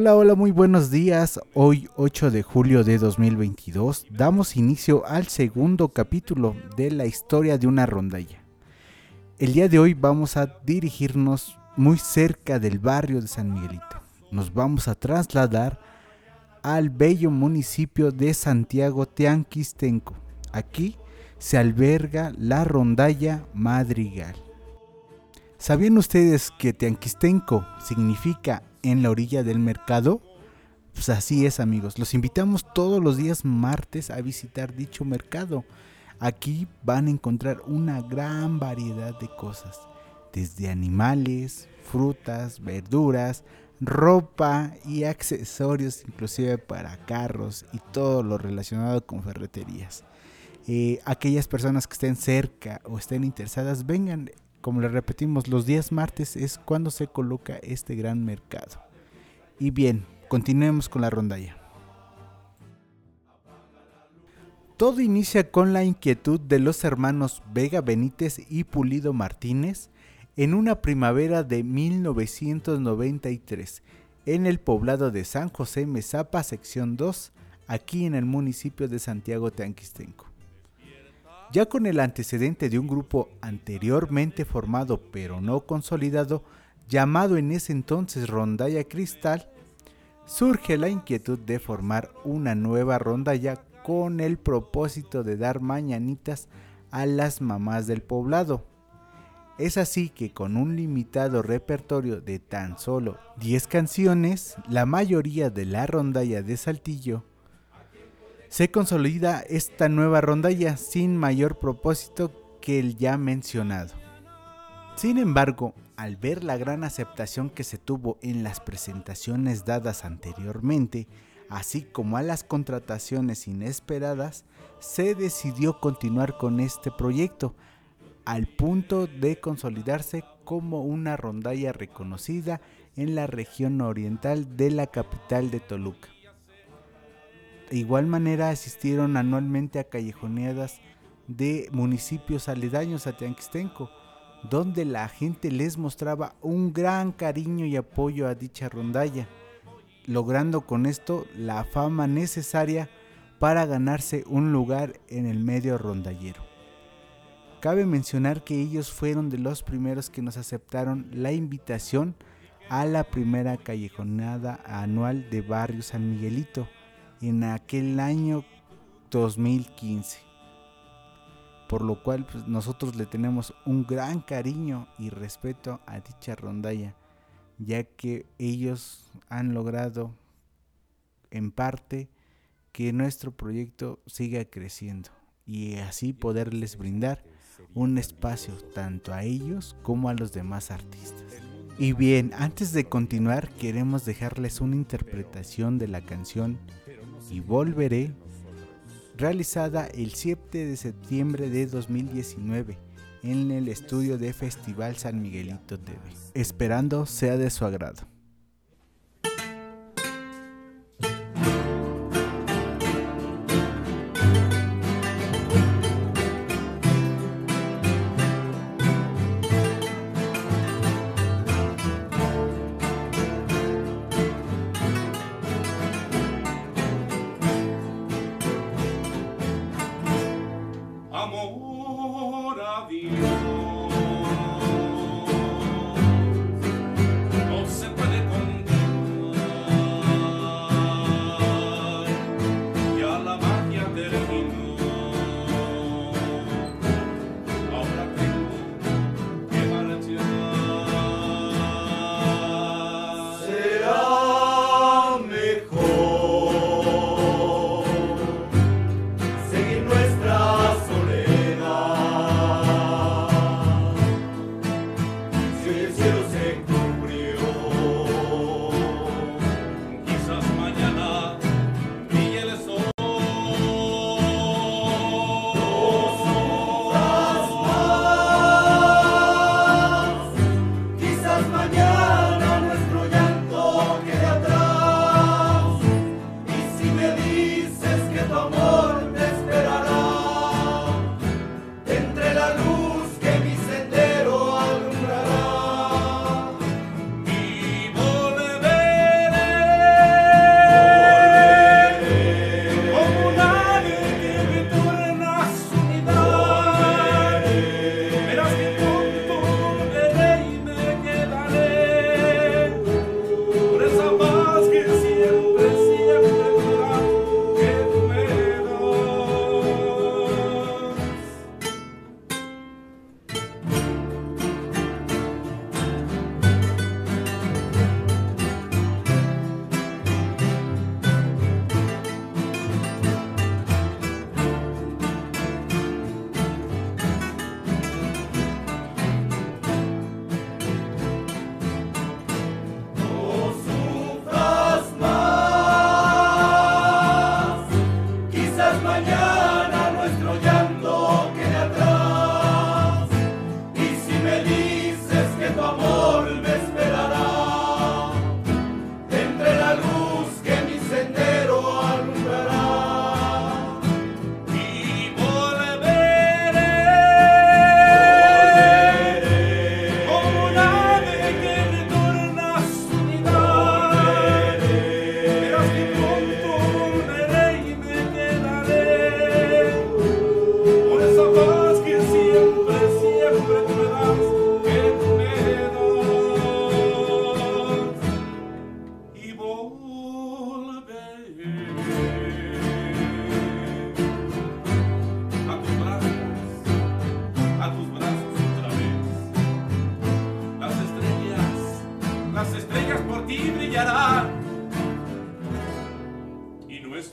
Hola, hola, muy buenos días. Hoy 8 de julio de 2022 damos inicio al segundo capítulo de la historia de una rondalla. El día de hoy vamos a dirigirnos muy cerca del barrio de San Miguelito. Nos vamos a trasladar al bello municipio de Santiago Teanquistenco. Aquí se alberga la rondalla Madrigal. ¿Sabían ustedes que Teanquistenco significa en la orilla del mercado? Pues así es amigos, los invitamos todos los días martes a visitar dicho mercado. Aquí van a encontrar una gran variedad de cosas, desde animales, frutas, verduras, ropa y accesorios inclusive para carros y todo lo relacionado con ferreterías. Eh, aquellas personas que estén cerca o estén interesadas, vengan, como les repetimos, los días martes es cuando se coloca este gran mercado. Y bien, continuemos con la rondalla. Todo inicia con la inquietud de los hermanos Vega Benítez y Pulido Martínez en una primavera de 1993 en el poblado de San José Mezapa, sección 2, aquí en el municipio de Santiago Teanquistenco. Ya con el antecedente de un grupo anteriormente formado pero no consolidado, llamado en ese entonces Rondalla Cristal, surge la inquietud de formar una nueva rondalla con el propósito de dar mañanitas a las mamás del poblado. Es así que con un limitado repertorio de tan solo 10 canciones, la mayoría de la rondalla de Saltillo se consolida esta nueva rondalla sin mayor propósito que el ya mencionado. Sin embargo, al ver la gran aceptación que se tuvo en las presentaciones dadas anteriormente, así como a las contrataciones inesperadas, se decidió continuar con este proyecto, al punto de consolidarse como una rondalla reconocida en la región oriental de la capital de Toluca. De igual manera asistieron anualmente a callejoneadas de municipios aledaños a Teanquistenco, donde la gente les mostraba un gran cariño y apoyo a dicha rondalla, logrando con esto la fama necesaria para ganarse un lugar en el medio rondallero. Cabe mencionar que ellos fueron de los primeros que nos aceptaron la invitación a la primera callejonada anual de Barrio San Miguelito, en aquel año 2015. Por lo cual pues, nosotros le tenemos un gran cariño y respeto a dicha rondalla, ya que ellos han logrado en parte que nuestro proyecto siga creciendo y así poderles brindar un espacio tanto a ellos como a los demás artistas. Y bien, antes de continuar queremos dejarles una interpretación de la canción y Volveré, realizada el 7 de septiembre de 2019 en el estudio de Festival San Miguelito TV, esperando sea de su agrado.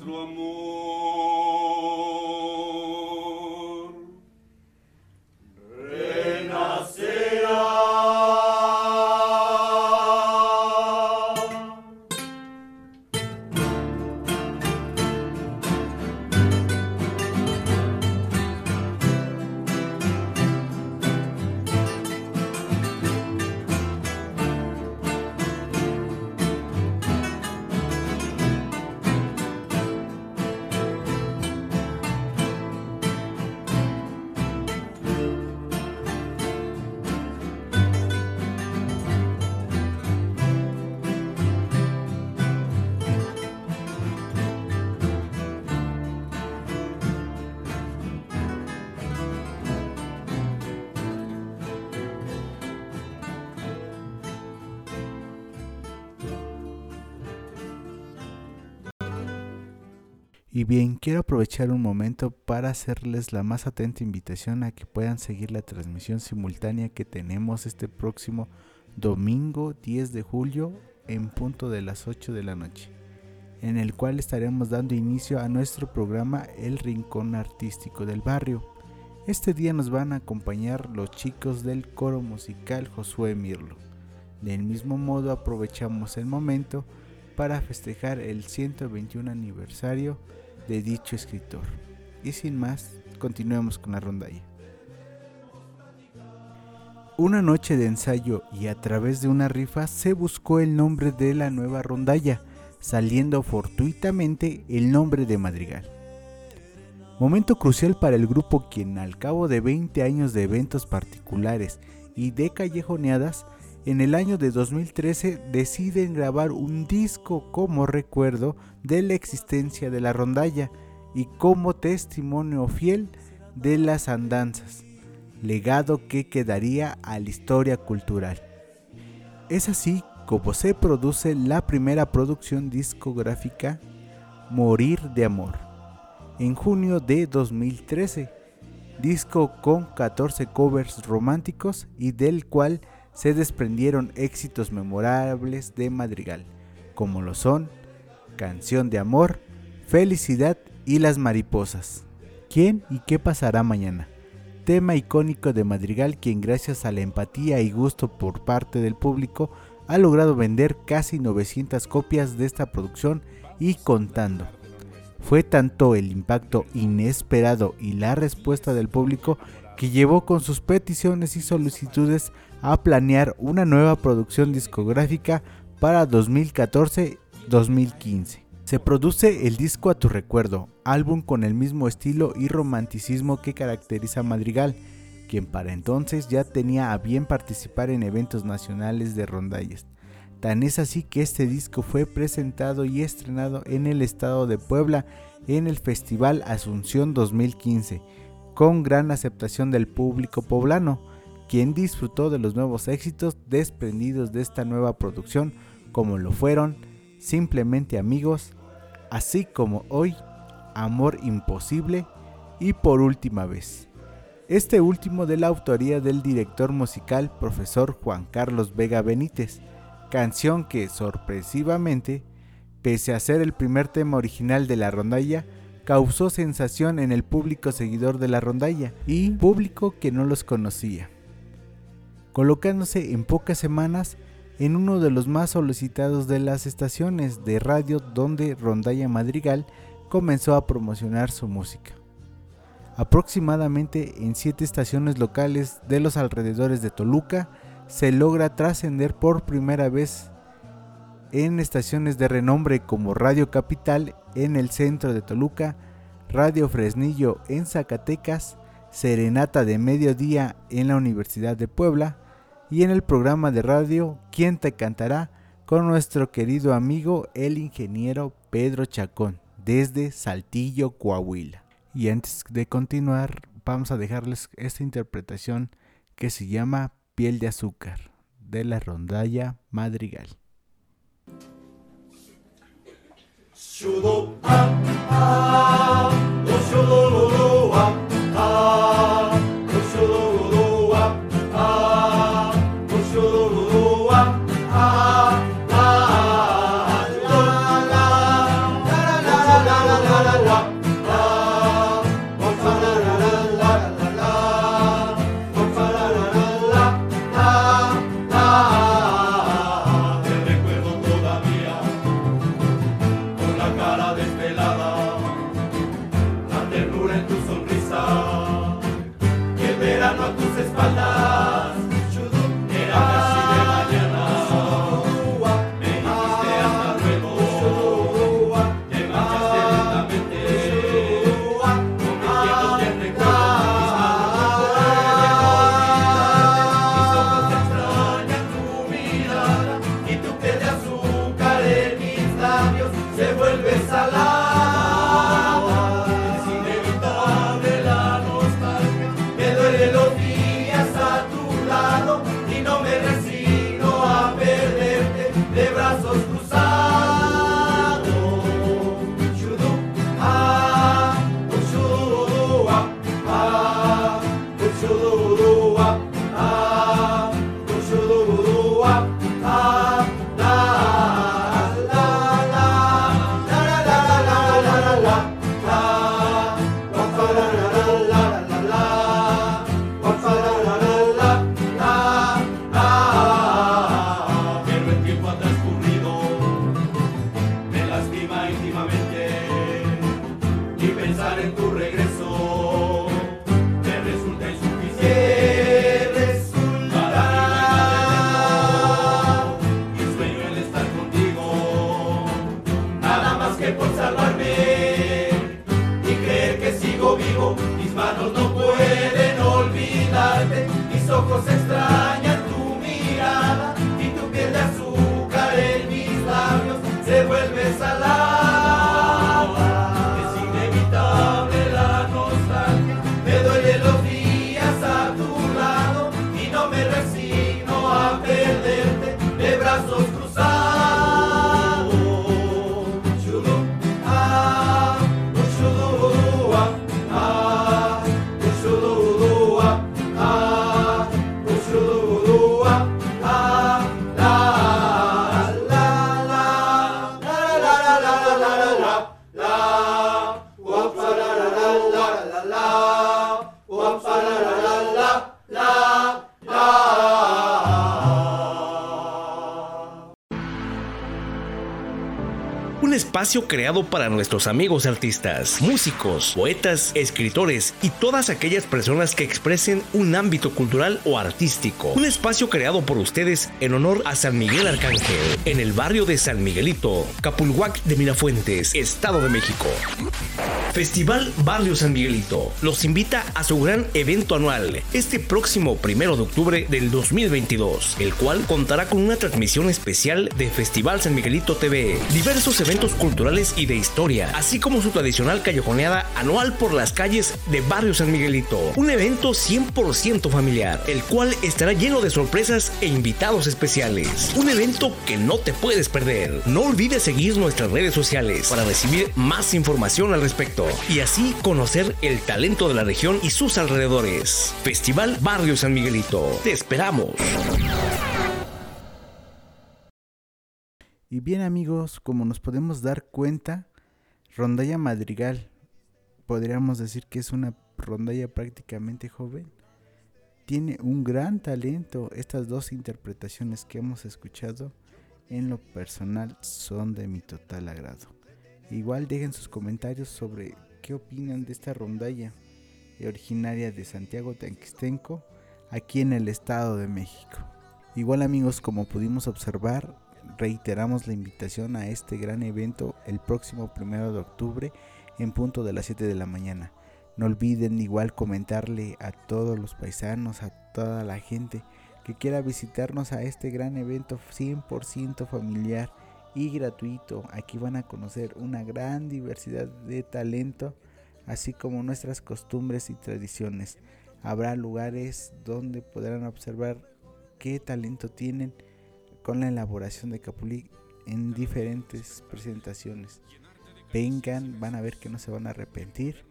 Nuestro amor. Y bien, quiero aprovechar un momento para hacerles la más atenta invitación a que puedan seguir la transmisión simultánea que tenemos este próximo domingo 10 de julio en punto de las 8 de la noche, en el cual estaremos dando inicio a nuestro programa El Rincón Artístico del Barrio. Este día nos van a acompañar los chicos del coro musical Josué Mirlo. Del mismo modo aprovechamos el momento para festejar el 121 aniversario de dicho escritor. Y sin más, continuemos con la rondalla. Una noche de ensayo y a través de una rifa se buscó el nombre de la nueva rondalla, saliendo fortuitamente el nombre de Madrigal. Momento crucial para el grupo quien al cabo de 20 años de eventos particulares y de callejoneadas, en el año de 2013 deciden grabar un disco como recuerdo de la existencia de la rondalla y como testimonio fiel de las andanzas, legado que quedaría a la historia cultural. Es así como se produce la primera producción discográfica Morir de Amor, en junio de 2013, disco con 14 covers románticos y del cual se desprendieron éxitos memorables de Madrigal, como lo son Canción de Amor, Felicidad y Las Mariposas. ¿Quién y qué pasará mañana? Tema icónico de Madrigal quien gracias a la empatía y gusto por parte del público ha logrado vender casi 900 copias de esta producción y contando. Fue tanto el impacto inesperado y la respuesta del público que llevó con sus peticiones y solicitudes a planear una nueva producción discográfica para 2014-2015. Se produce el disco A tu recuerdo, álbum con el mismo estilo y romanticismo que caracteriza a Madrigal, quien para entonces ya tenía a bien participar en eventos nacionales de rondallas. Tan es así que este disco fue presentado y estrenado en el estado de Puebla en el Festival Asunción 2015, con gran aceptación del público poblano, quien disfrutó de los nuevos éxitos desprendidos de esta nueva producción, como lo fueron Simplemente Amigos, así como hoy Amor Imposible y Por Última Vez. Este último de la autoría del director musical profesor Juan Carlos Vega Benítez, canción que sorpresivamente, pese a ser el primer tema original de la rondalla, causó sensación en el público seguidor de la rondalla y público que no los conocía, colocándose en pocas semanas en uno de los más solicitados de las estaciones de radio donde Rondalla Madrigal comenzó a promocionar su música. Aproximadamente en siete estaciones locales de los alrededores de Toluca se logra trascender por primera vez en estaciones de renombre como Radio Capital en el centro de Toluca, Radio Fresnillo en Zacatecas, Serenata de Mediodía en la Universidad de Puebla y en el programa de radio ¿Quién te cantará? con nuestro querido amigo el ingeniero Pedro Chacón desde Saltillo, Coahuila. Y antes de continuar, vamos a dejarles esta interpretación que se llama Piel de Azúcar de la rondalla Madrigal. Ah ah, far. Creado para nuestros amigos artistas, músicos, poetas, escritores y todas aquellas personas que expresen un ámbito cultural o artístico. Un espacio creado por ustedes en honor a San Miguel Arcángel, en el barrio de San Miguelito, Capulhuac de Mirafuentes, Estado de México. Festival Barrio San Miguelito los invita a su gran evento anual este próximo primero de octubre del 2022, el cual contará con una transmisión especial de Festival San Miguelito TV, diversos eventos culturales y de historia, así como su tradicional callejoneada anual por las calles de Barrio San Miguelito, un evento 100% familiar, el cual estará lleno de sorpresas e invitados especiales, un evento que no te puedes perder. No olvides seguir nuestras redes sociales para recibir más información al respecto y así conocer el talento de la región y sus alrededores. Festival Barrio San Miguelito. Te esperamos. Y bien amigos, como nos podemos dar cuenta, Rondalla Madrigal, podríamos decir que es una rondalla prácticamente joven. Tiene un gran talento. Estas dos interpretaciones que hemos escuchado en lo personal son de mi total agrado. Igual dejen sus comentarios sobre qué opinan de esta rondalla originaria de Santiago Tanquistenco aquí en el Estado de México. Igual amigos, como pudimos observar, reiteramos la invitación a este gran evento el próximo primero de octubre en punto de las 7 de la mañana. No olviden igual comentarle a todos los paisanos, a toda la gente que quiera visitarnos a este gran evento 100% familiar y gratuito. Aquí van a conocer una gran diversidad de talento, así como nuestras costumbres y tradiciones. Habrá lugares donde podrán observar qué talento tienen con la elaboración de Capulí en diferentes presentaciones. Vengan, van a ver que no se van a arrepentir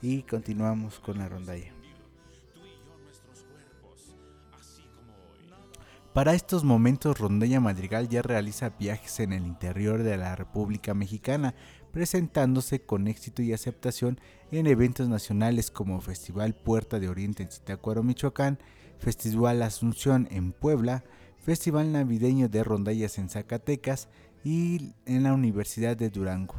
y continuamos con la rondalla. Para estos momentos, Rondalla Madrigal ya realiza viajes en el interior de la República Mexicana, presentándose con éxito y aceptación en eventos nacionales como Festival Puerta de Oriente en Zitácuaro, Michoacán, Festival Asunción en Puebla, Festival Navideño de Rondallas en Zacatecas y en la Universidad de Durango,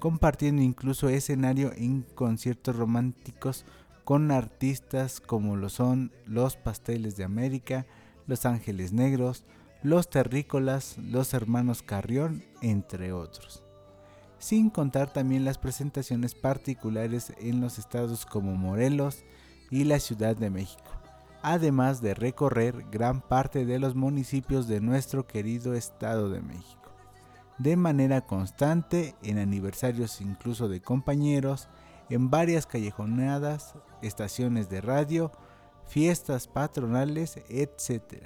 compartiendo incluso escenario en conciertos románticos con artistas como lo son Los Pasteles de América, Los Ángeles Negros, Los Terrícolas, Los Hermanos Carrión, entre otros. Sin contar también las presentaciones particulares en los estados como Morelos y la Ciudad de México además de recorrer gran parte de los municipios de nuestro querido Estado de México, de manera constante en aniversarios incluso de compañeros, en varias callejonadas, estaciones de radio, fiestas patronales, etc.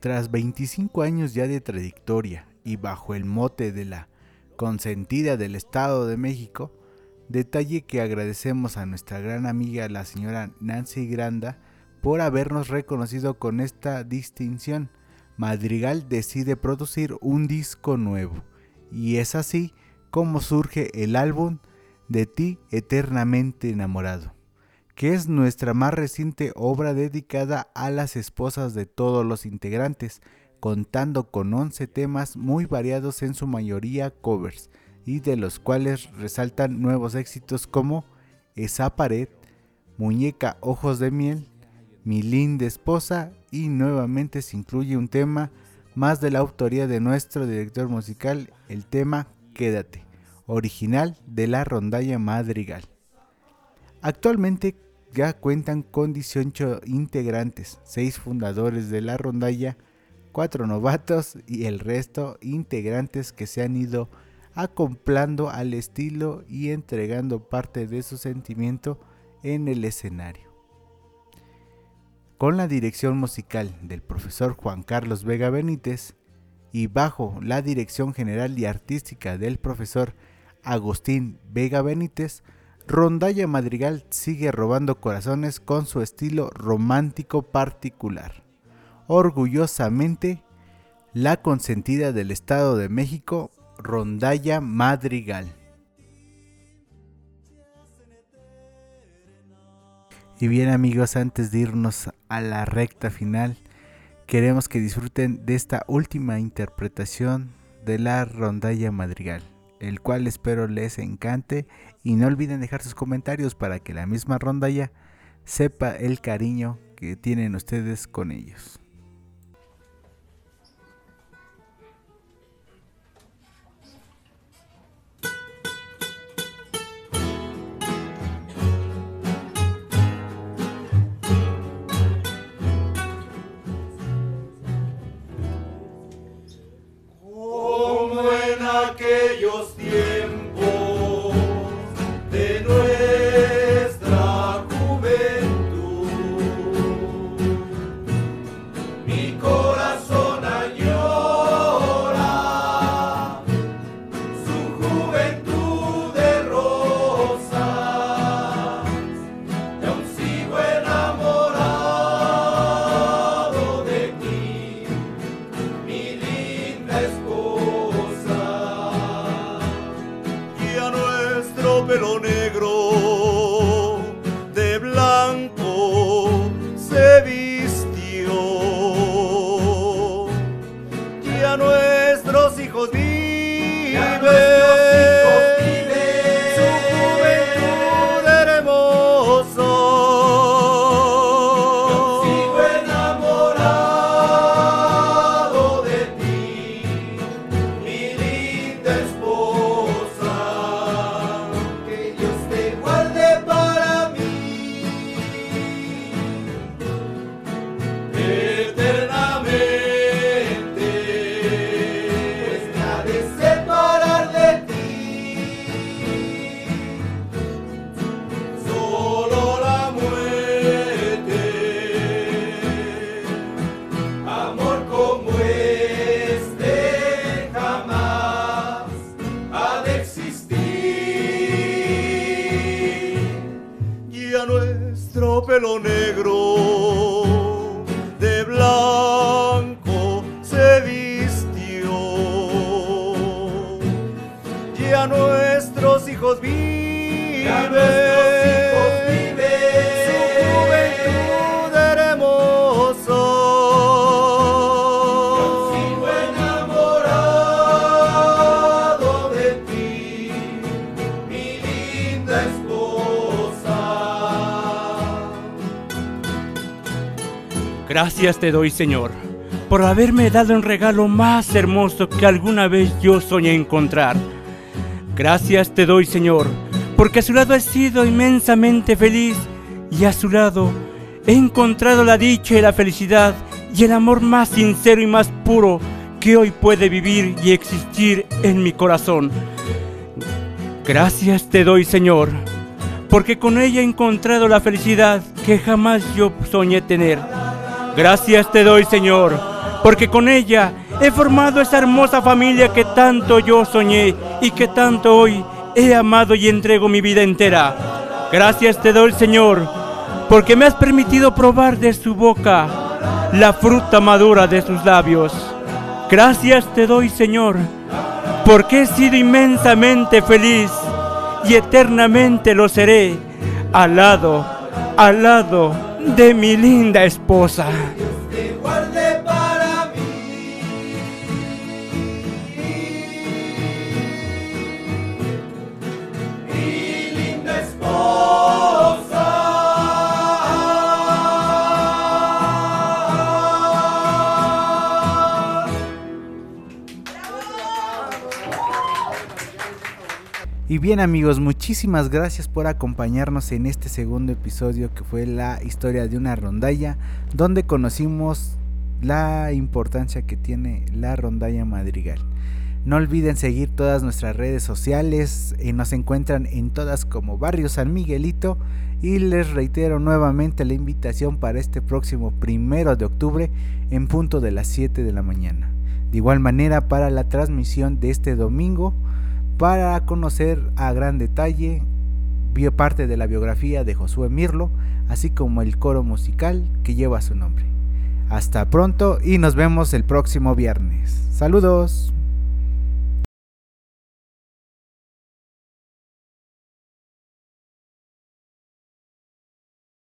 Tras 25 años ya de trayectoria y bajo el mote de la consentida del Estado de México, Detalle que agradecemos a nuestra gran amiga la señora Nancy Granda por habernos reconocido con esta distinción. Madrigal decide producir un disco nuevo y es así como surge el álbum De ti eternamente enamorado, que es nuestra más reciente obra dedicada a las esposas de todos los integrantes, contando con 11 temas muy variados en su mayoría covers y de los cuales resaltan nuevos éxitos como Esa pared, Muñeca Ojos de Miel, Mi linda esposa y nuevamente se incluye un tema más de la autoría de nuestro director musical, el tema Quédate, original de la rondalla Madrigal. Actualmente ya cuentan con 18 integrantes, 6 fundadores de la rondalla, 4 novatos y el resto integrantes que se han ido acoplando al estilo y entregando parte de su sentimiento en el escenario. Con la dirección musical del profesor Juan Carlos Vega Benítez y bajo la dirección general y artística del profesor Agustín Vega Benítez, Rondalla Madrigal sigue robando corazones con su estilo romántico particular. Orgullosamente, la consentida del Estado de México Rondalla Madrigal. Y bien amigos, antes de irnos a la recta final, queremos que disfruten de esta última interpretación de la rondalla madrigal, el cual espero les encante y no olviden dejar sus comentarios para que la misma rondalla sepa el cariño que tienen ustedes con ellos. Gracias te doy, Señor, por haberme dado un regalo más hermoso que alguna vez yo soñé encontrar. Gracias te doy, Señor, porque a su lado he sido inmensamente feliz y a su lado he encontrado la dicha y la felicidad y el amor más sincero y más puro que hoy puede vivir y existir en mi corazón. Gracias te doy, Señor, porque con ella he encontrado la felicidad que jamás yo soñé tener. Gracias te doy, Señor, porque con ella he formado esa hermosa familia que tanto yo soñé y que tanto hoy he amado y entrego mi vida entera. Gracias te doy, Señor, porque me has permitido probar de su boca la fruta madura de sus labios. Gracias te doy, Señor, porque he sido inmensamente feliz y eternamente lo seré al lado, al lado de mi linda esposa. Y bien amigos, muchísimas gracias por acompañarnos en este segundo episodio que fue la historia de una rondalla, donde conocimos la importancia que tiene la rondalla madrigal. No olviden seguir todas nuestras redes sociales, eh, nos encuentran en todas como Barrio San Miguelito y les reitero nuevamente la invitación para este próximo primero de octubre en punto de las 7 de la mañana. De igual manera para la transmisión de este domingo para conocer a gran detalle parte de la biografía de Josué Mirlo, así como el coro musical que lleva su nombre. Hasta pronto y nos vemos el próximo viernes. Saludos.